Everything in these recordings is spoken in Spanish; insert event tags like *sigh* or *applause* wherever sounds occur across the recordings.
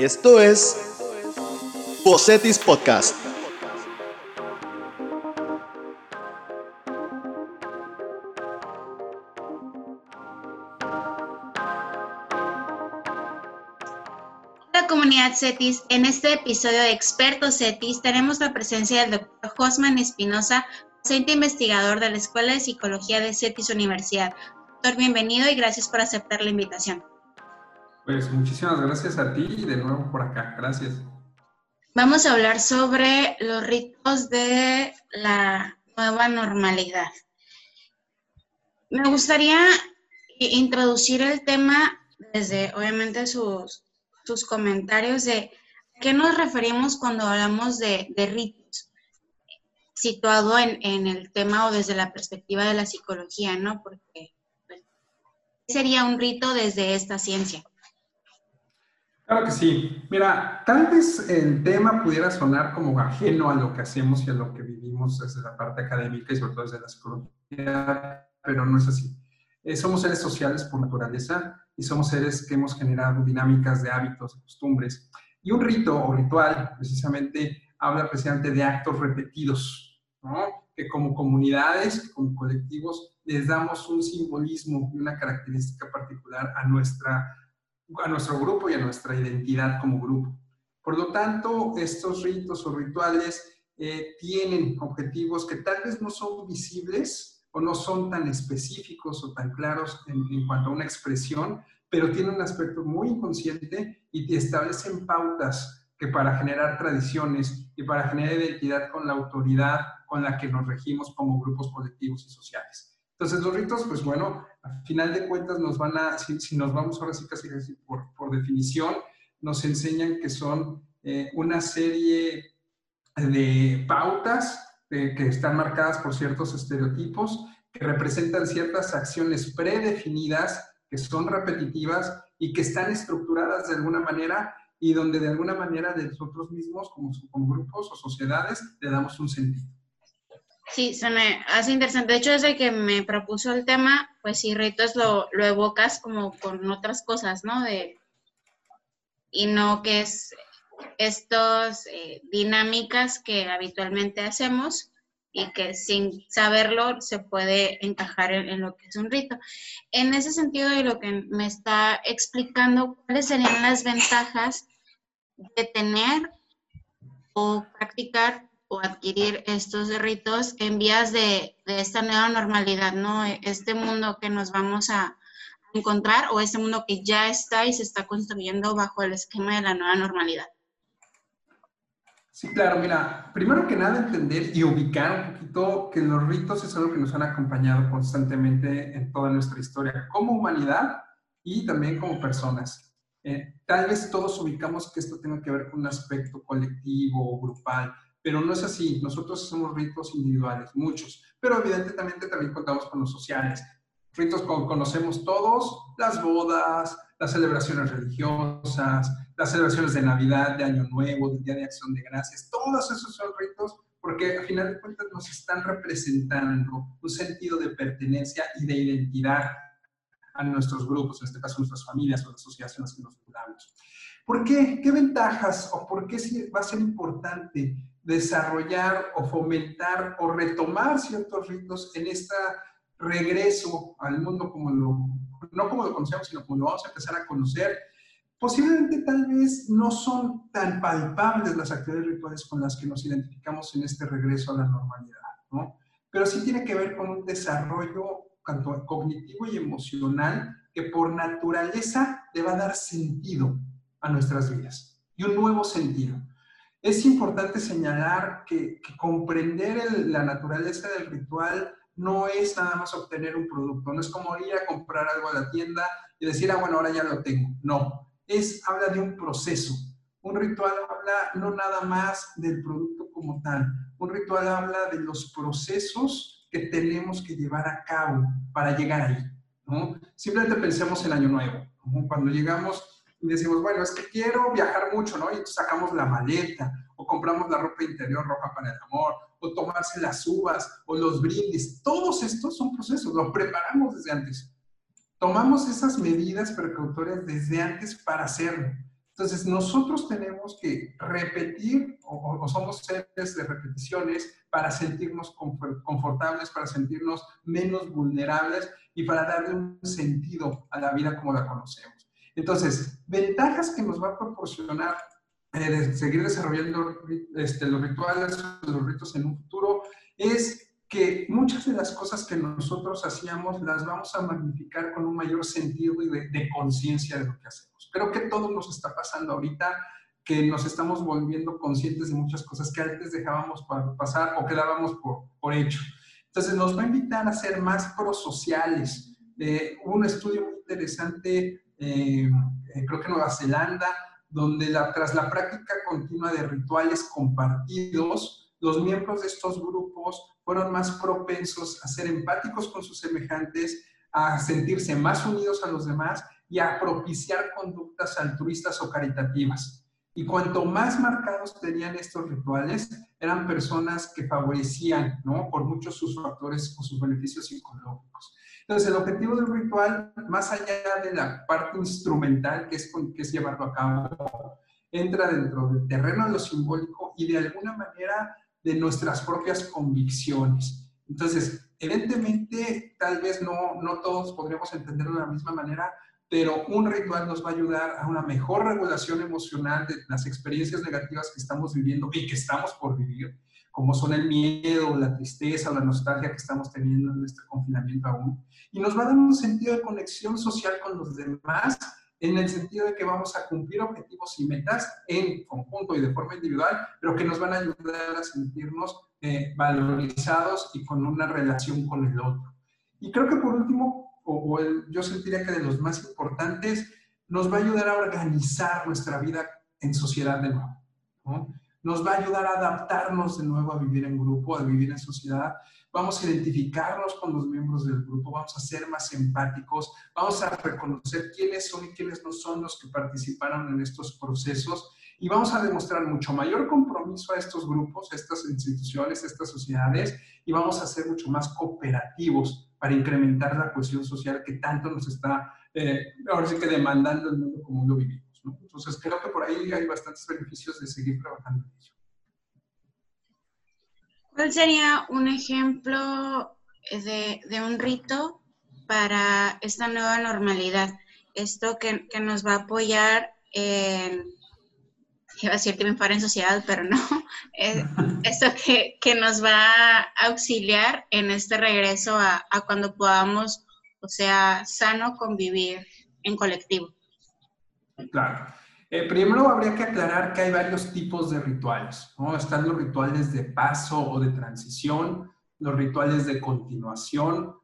Esto es Bocetis Podcast. Hola comunidad CETIS, en este episodio de Expertos CETIS tenemos la presencia del doctor Josman Espinosa, docente investigador de la Escuela de Psicología de CETIS Universidad. Doctor, bienvenido y gracias por aceptar la invitación. Pues muchísimas gracias a ti y de nuevo por acá. Gracias. Vamos a hablar sobre los ritos de la nueva normalidad. Me gustaría introducir el tema desde, obviamente, sus, sus comentarios de qué nos referimos cuando hablamos de, ritos, situado en, en, el tema o desde la perspectiva de la psicología, ¿no? Porque pues, sería un rito desde esta ciencia. Claro que sí. Mira, tal vez el tema pudiera sonar como ajeno a lo que hacemos y a lo que vivimos desde la parte académica y sobre todo desde la psicología, pero no es así. Eh, somos seres sociales por naturaleza y somos seres que hemos generado dinámicas de hábitos, costumbres. Y un rito o ritual precisamente habla precisamente de actos repetidos, ¿no? que como comunidades, como colectivos, les damos un simbolismo y una característica particular a nuestra a nuestro grupo y a nuestra identidad como grupo. Por lo tanto, estos ritos o rituales eh, tienen objetivos que tal vez no son visibles o no son tan específicos o tan claros en, en cuanto a una expresión, pero tienen un aspecto muy inconsciente y te establecen pautas que para generar tradiciones y para generar identidad con la autoridad con la que nos regimos como grupos colectivos y sociales. Entonces, los ritos, pues bueno, al final de cuentas nos van a, si, nos vamos ahora sí casi, casi por, por, definición, nos enseñan que son eh, una serie de pautas eh, que están marcadas por ciertos estereotipos, que representan ciertas acciones predefinidas, que son repetitivas y que están estructuradas de alguna manera y donde de alguna manera de nosotros mismos, como, como grupos o sociedades, le damos un sentido. Sí, se me hace interesante. De hecho, desde que me propuso el tema, pues sí, ritos lo, lo evocas como con otras cosas, ¿no? De, y no que es estas eh, dinámicas que habitualmente hacemos y que sin saberlo se puede encajar en, en, lo que es un rito. En ese sentido de lo que me está explicando, ¿cuáles serían las ventajas de tener o practicar o adquirir estos ritos en vías de, de, esta nueva normalidad, ¿no? Este mundo que nos vamos a encontrar o este mundo que ya está y se está construyendo bajo el esquema de la nueva normalidad. Sí, claro, mira, primero que nada entender y ubicar un poquito que los ritos es algo que nos han acompañado constantemente en toda nuestra historia como humanidad y también como personas. Eh, tal vez todos ubicamos que esto tenga que ver con un aspecto colectivo o grupal, pero no es así. Nosotros somos ritos individuales, muchos, pero evidentemente también contamos con los sociales. Ritos como conocemos todos, las bodas, las celebraciones religiosas, las celebraciones de Navidad, de Año Nuevo, del Día de Acción de Gracias, todos esos son ritos porque a final de cuentas nos están representando un sentido de pertenencia y de identidad a nuestros grupos, en este caso nuestras familias o las asociaciones que nos juntamos. ¿Por qué? ¿Qué ventajas o por qué va a ser importante desarrollar o fomentar o retomar ciertos ritos en este regreso al mundo como lo, no como lo conocemos, sino como lo vamos a empezar a conocer. Posiblemente tal vez no son tan palpables las actividades rituales con las que nos identificamos en este regreso a la normalidad, ¿no? Pero sí tiene que ver con un desarrollo tanto cognitivo y emocional que por naturaleza le va a dar sentido a nuestras vidas y un nuevo sentido. Es importante señalar que, comprender la naturaleza del ritual no es nada más obtener un producto, no es como ir a comprar algo a la tienda y decir, ah, bueno, ahora ya lo tengo. No, es, habla de un proceso. Un ritual habla no nada más del producto como tal, un ritual habla de los procesos que tenemos que llevar a cabo para llegar ahí. ¿no? Simplemente pensemos en Año Nuevo. Cuando llegamos y decimos, bueno, es que quiero viajar mucho, ¿no? Y sacamos la maleta, o compramos la ropa interior roja para el amor, o tomarse las uvas, o los brindis. Todos estos son procesos, los preparamos desde antes. Tomamos esas medidas precautorias desde antes para hacerlo. Entonces, nosotros tenemos que repetir, o, somos seres de repeticiones, para sentirnos confortables, para sentirnos menos vulnerables y para darle un sentido a la vida como la conocemos. Entonces, ventajas que nos va a proporcionar eh, seguir desarrollando este, los rituales, los ritos en un futuro, es que muchas de las cosas que nosotros hacíamos las vamos a magnificar con un mayor sentido y de, conciencia de lo que hacemos. Creo que todo nos está pasando ahorita, que nos estamos volviendo conscientes de muchas cosas que antes dejábamos pasar o que dábamos por, por hecho. Entonces nos va a invitar a ser más prosociales. Eh, un estudio muy interesante, eh, creo que Nueva Zelanda, donde la, tras la práctica continua de rituales compartidos, los miembros de estos grupos fueron más propensos a ser empáticos con sus semejantes, a sentirse más unidos a los demás y a propiciar conductas altruistas o caritativas. Y cuanto más marcados tenían estos rituales, eran personas que favorecían, ¿no? Por muchos sus factores o sus beneficios psicológicos. Entonces, el objetivo del ritual, más allá de la parte instrumental, que es, que es llevarlo a cabo, entra dentro del terreno de lo simbólico y de alguna manera de nuestras propias convicciones. Entonces, evidentemente, tal vez no, no todos podríamos entenderlo de la misma manera, pero un ritual nos va a ayudar a una mejor regulación emocional de las experiencias negativas que estamos viviendo y que estamos por vivir, como son el miedo, la tristeza, la nostalgia que estamos teniendo en este confinamiento aún. Y nos va a dar un sentido de conexión social con los demás en el sentido de que vamos a cumplir objetivos y metas en conjunto y de forma individual, pero que nos van a ayudar a sentirnos eh, valorizados y con una relación con el otro. Y creo que por último, o, yo sentiría que de los más importantes, nos va a ayudar a organizar nuestra vida en sociedad de nuevo. Nos va a ayudar a adaptarnos de nuevo a vivir en grupo, a vivir en sociedad, vamos a identificarnos con los miembros del grupo, vamos a ser más empáticos, vamos a reconocer quiénes son y quiénes no son los que participaron en estos procesos y vamos a demostrar mucho mayor compromiso a estos grupos, a estas instituciones, a estas sociedades y vamos a ser mucho más cooperativos para incrementar la cohesión social que tanto nos está, eh, ahora sí que demandando el mundo como lo vivimos. Entonces creo que por ahí hay bastantes beneficios de seguir trabajando en ello. ¿Cuál sería un ejemplo de, un rito para esta nueva normalidad? Esto que, nos va a apoyar en, iba a decir triunfar en sociedad, pero no, *laughs* *laughs* esto que, nos va a auxiliar en este regreso a, a cuando podamos, o sea, sano convivir en colectivo. Claro. Eh, primero habría que aclarar que hay varios tipos de rituales. ¿no? Están los rituales de paso o de transición, los rituales de continuación,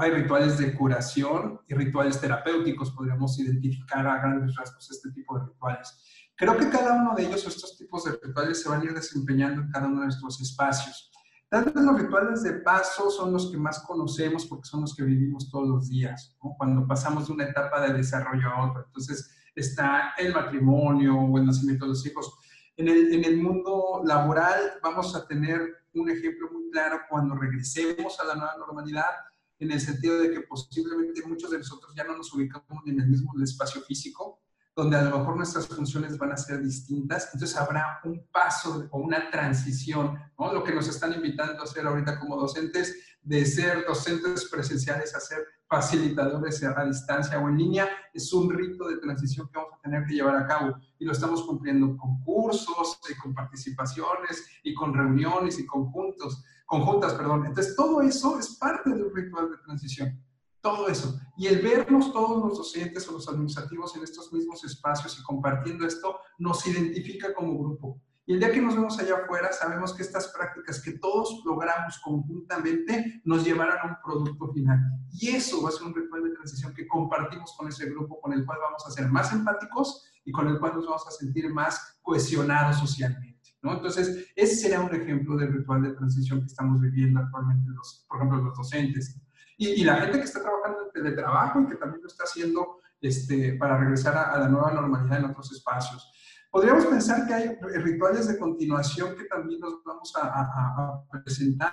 hay rituales de curación y rituales terapéuticos. Podríamos identificar a grandes rasgos este tipo de rituales. Creo que cada uno de ellos, estos tipos de rituales, se van a ir desempeñando en cada uno de nuestros espacios. Tal vez los rituales de paso son los que más conocemos porque son los que vivimos todos los días, cuando pasamos de una etapa de desarrollo a otra. Entonces, está el matrimonio o el nacimiento de los hijos. En el, en el mundo laboral vamos a tener un ejemplo muy claro cuando regresemos a la nueva normalidad, en el sentido de que posiblemente muchos de nosotros ya no nos ubicamos en el mismo espacio físico, donde a lo mejor nuestras funciones van a ser distintas, entonces habrá un paso o una transición, ¿no? Lo que nos están invitando a hacer ahorita como docentes, de ser docentes presenciales a ser facilitadores a distancia o en línea, es un rito de transición que vamos a tener que llevar a cabo y lo estamos cumpliendo con cursos, y con participaciones y con reuniones y conjuntos, conjuntas, perdón. Entonces, todo eso es parte de un ritual de transición. Todo eso. Y el vernos todos los docentes o los administrativos en estos mismos espacios y compartiendo esto nos identifica como grupo. Y el día que nos vemos allá afuera, sabemos que estas prácticas que todos logramos conjuntamente nos llevarán a un producto final. Y eso va a ser un ritual de transición que compartimos con ese grupo, con el cual vamos a ser más empáticos y con el cual nos vamos a sentir más cohesionados socialmente. ¿no? Entonces, ese será un ejemplo del ritual de transición que estamos viviendo actualmente, los, por ejemplo, los docentes. Y, y, la gente que está trabajando en teletrabajo y que también lo está haciendo este, para regresar a, a la nueva normalidad en otros espacios. Podríamos pensar que hay rituales de continuación que también nos vamos a, presentar.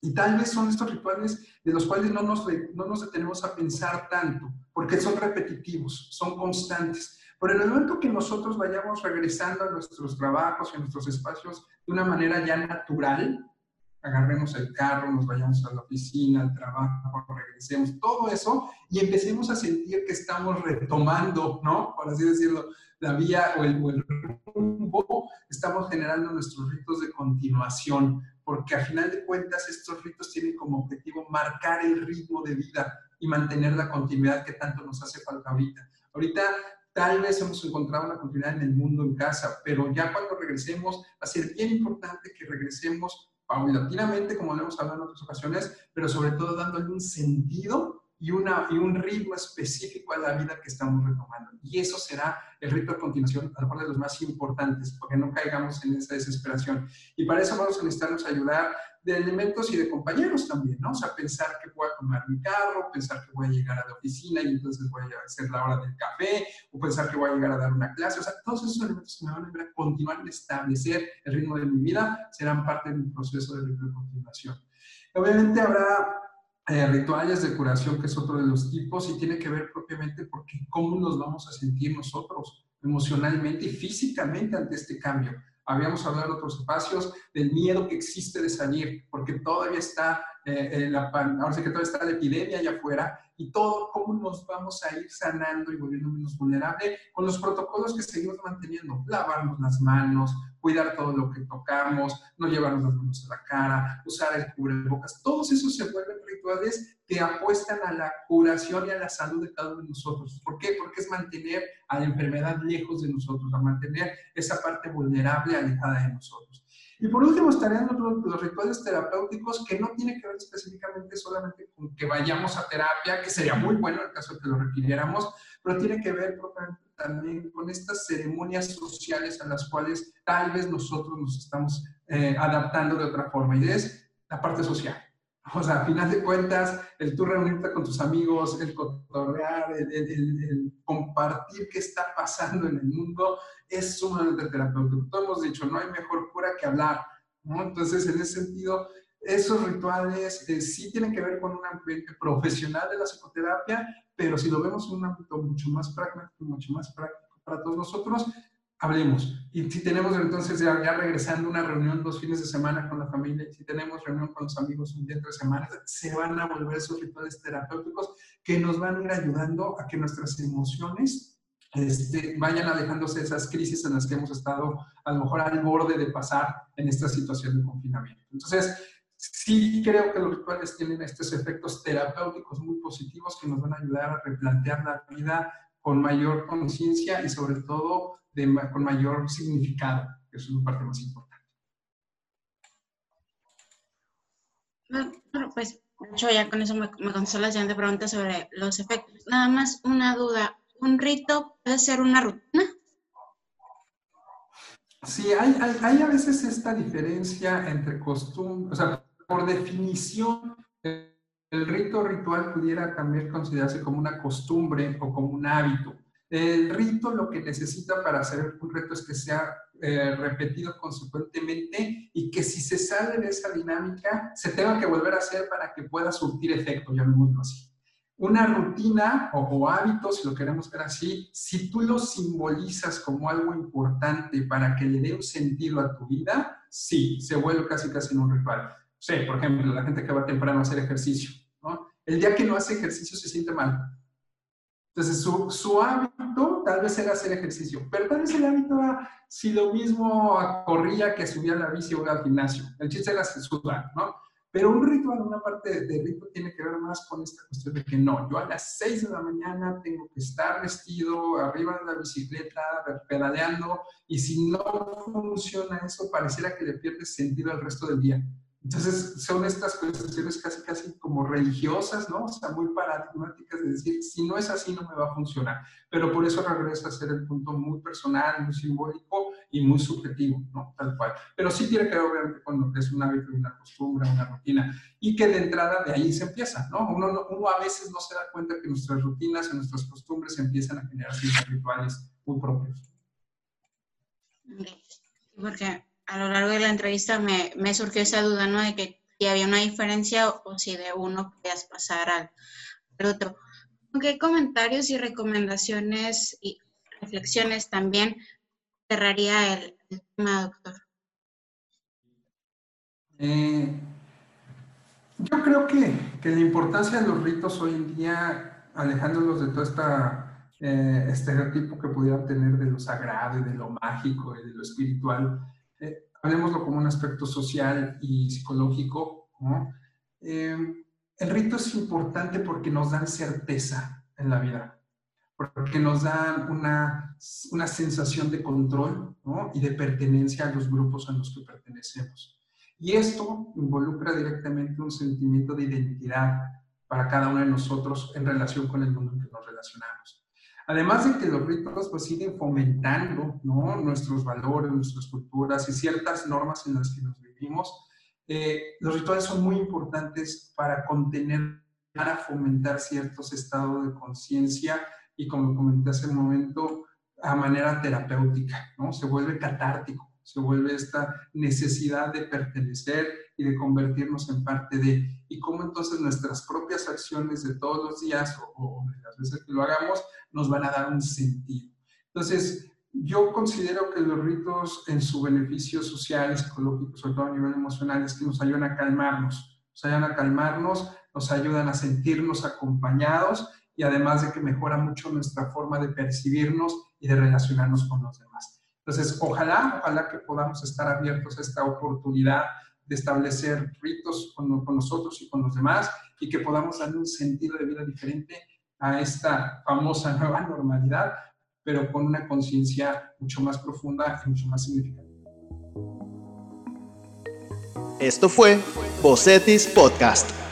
Y tal vez son estos rituales de los cuales no nos, no nos detenemos a pensar tanto, porque son repetitivos, son constantes. En el momento que nosotros vayamos regresando a nuestros trabajos y a nuestros espacios de una manera ya natural, agarremos el carro, nos vayamos a la oficina, al trabajo, regresemos, todo eso, y empecemos a sentir que estamos retomando, ¿no? Por así decirlo, la vía o el, rumbo, estamos generando nuestros ritos de continuación, porque a final de cuentas estos ritos tienen como objetivo marcar el ritmo de vida y mantener la continuidad que tanto nos hace falta ahorita. Ahorita tal vez hemos encontrado una continuidad en el mundo en casa, pero ya cuando regresemos va a ser bien importante que regresemos paulatinamente, como lo hemos hablado en otras ocasiones, pero sobre todo dándole un sentido y, una, y un ritmo específico a la vida que estamos retomando. Y eso será el rito a continuación, a lo mejor de los más importantes, porque no caigamos en esa desesperación. Y para eso vamos a necesitarnos ayudar de elementos y de compañeros también, ¿no? O sea, pensar que voy a tomar mi carro, pensar que voy a llegar a la oficina y entonces voy a hacer la hora del café, o pensar que voy a llegar a dar una clase, o sea, todos esos elementos que me van a ayudar a continuar a establecer el ritmo de mi vida serán parte de mi proceso de continuación. Obviamente habrá eh, rituales de curación, que es otro de los tipos, y tiene que ver propiamente porque cómo nos vamos a sentir nosotros emocionalmente y físicamente ante este cambio. Habíamos hablado en otros espacios del miedo que existe de salir, porque todavía está, eh, la, ahora sí que todavía está la epidemia allá afuera y todo, cómo nos vamos a ir sanando y volviendo menos vulnerable con los protocolos que seguimos manteniendo. Lavarnos las manos, cuidar todo lo que tocamos, no llevarnos las manos a la cara, usar el cubrebocas. Todos esos se vuelven rituales que apuestan a la curación y a la salud de cada uno de nosotros. ¿Por qué? Porque es mantener a la enfermedad lejos de nosotros, a mantener esa parte vulnerable alejada de nosotros. Y por último estarían los, los, rituales terapéuticos que no tienen que ver específicamente solamente con que vayamos a terapia, que sería muy bueno en el caso de que lo requiriéramos, pero tiene que ver también con estas ceremonias sociales a las cuales tal vez nosotros nos estamos eh, adaptando de otra forma. Y es la parte social. *laughs* O sea, a final de cuentas, el tú reunirte con tus amigos, el cotorrear, el, compartir qué está pasando en el mundo, es sumamente terapéutico. Todos hemos dicho, no hay mejor cura que hablar, ¿no? Entonces, en ese sentido, esos rituales eh, sí tienen que ver con un ambiente profesional de la psicoterapia, pero si lo vemos en un ámbito mucho más pragmático, mucho más práctico para todos nosotros, hablemos. Y si tenemos entonces ya, ya, regresando una reunión dos fines de semana con la familia, y si tenemos reunión con los amigos un día, tres semanas, se van a volver esos rituales terapéuticos que nos van a ir ayudando a que nuestras emociones este, vayan alejándose de esas crisis en las que hemos estado a lo mejor al borde de pasar en esta situación de confinamiento. Entonces, sí creo que los rituales tienen estos efectos terapéuticos muy positivos que nos van a ayudar a replantear la vida con mayor conciencia y sobre todo con mayor significado, que es la parte más importante. Bueno, pues yo ya con eso me, me contestó la siguiente pregunta sobre los efectos. Nada más una duda. ¿Un rito puede ser una rutina? Sí, hay, hay, hay a veces esta diferencia entre costumbre, o sea, por definición, el rito ritual pudiera también considerarse como una costumbre o como un hábito. El rito lo que necesita para hacer un reto es que sea eh, repetido consecuentemente y que si se sale de esa dinámica se tenga que volver a hacer para que pueda surtir efecto, llamémoslo así. Una rutina o, o hábito, si lo queremos ver así, si tú lo simbolizas como algo importante para que le dé un sentido a tu vida, sí, se vuelve casi casi en un ritual. Sí, por ejemplo, la gente que va temprano a hacer ejercicio. El día que no hace ejercicio se siente mal entonces, su, hábito tal vez era hacer ejercicio, pero tal vez el hábito era si lo mismo corría que subía la bici o al gimnasio. El chiste era sudar, ¿no? Pero un ritual, una parte de, rito tiene que ver más con esta cuestión de que no, yo a las 6 de la mañana tengo que estar vestido arriba de la bicicleta, pedaleando, y si no funciona eso, pareciera que le pierdes sentido al resto del día. Entonces, son estas cuestiones casi, casi como religiosas, ¿no? O sea, muy paradigmáticas de decir, si no es así, no me va a funcionar. Pero por eso regresa a ser el punto muy personal, muy simbólico y muy subjetivo, ¿no? Tal cual. Pero sí tiene que ver, obviamente, con lo que es un hábito, una costumbre, una rutina. Y que de entrada de ahí se empieza, ¿no? Uno, uno a veces no se da cuenta que nuestras rutinas y nuestras costumbres empiezan a generar rituales muy propios. Porque a lo largo de la entrevista me, me, surgió esa duda, ¿no? De que si había una diferencia o, si de uno podías pasar al, otro. ¿Qué comentarios y recomendaciones y reflexiones también cerraría el, tema, doctor. Eh, yo creo que, que, la importancia de los ritos hoy en día, alejándolos de todo este estereotipo que pudieran tener de lo sagrado y de lo mágico y de lo espiritual, eh, hablemoslo como un aspecto social y psicológico. Eh, el rito es importante porque nos dan certeza en la vida, porque nos dan una, una sensación de control y de pertenencia a los grupos a los que pertenecemos. Y esto involucra directamente un sentimiento de identidad para cada uno de nosotros en relación con el mundo en que nos relacionamos. Además de que los ritos pues siguen fomentando ¿no? nuestros valores, nuestras culturas y ciertas normas en las que nos vivimos, eh, los rituales son muy importantes para contener, para fomentar ciertos estados de conciencia y como comenté hace un momento, a manera terapéutica, ¿no? Se vuelve catártico se vuelve esta necesidad de pertenecer y de convertirnos en parte de, y cómo entonces nuestras propias acciones de todos los días o, de las veces que lo hagamos nos van a dar un sentido. Entonces, yo considero que los ritos en su beneficio social psicológico, sobre todo a nivel emocional, es que nos ayudan a calmarnos, nos ayudan a calmarnos, nos ayudan a sentirnos acompañados y además de que mejora mucho nuestra forma de percibirnos y de relacionarnos con los demás. Entonces, ojalá, ojalá que podamos estar abiertos a esta oportunidad de establecer ritos con, nosotros y con los demás y que podamos darle un sentido de vida diferente a esta famosa *laughs* nueva normalidad, pero con una conciencia mucho más profunda y mucho más significativa. Esto fue Bocetis Podcast.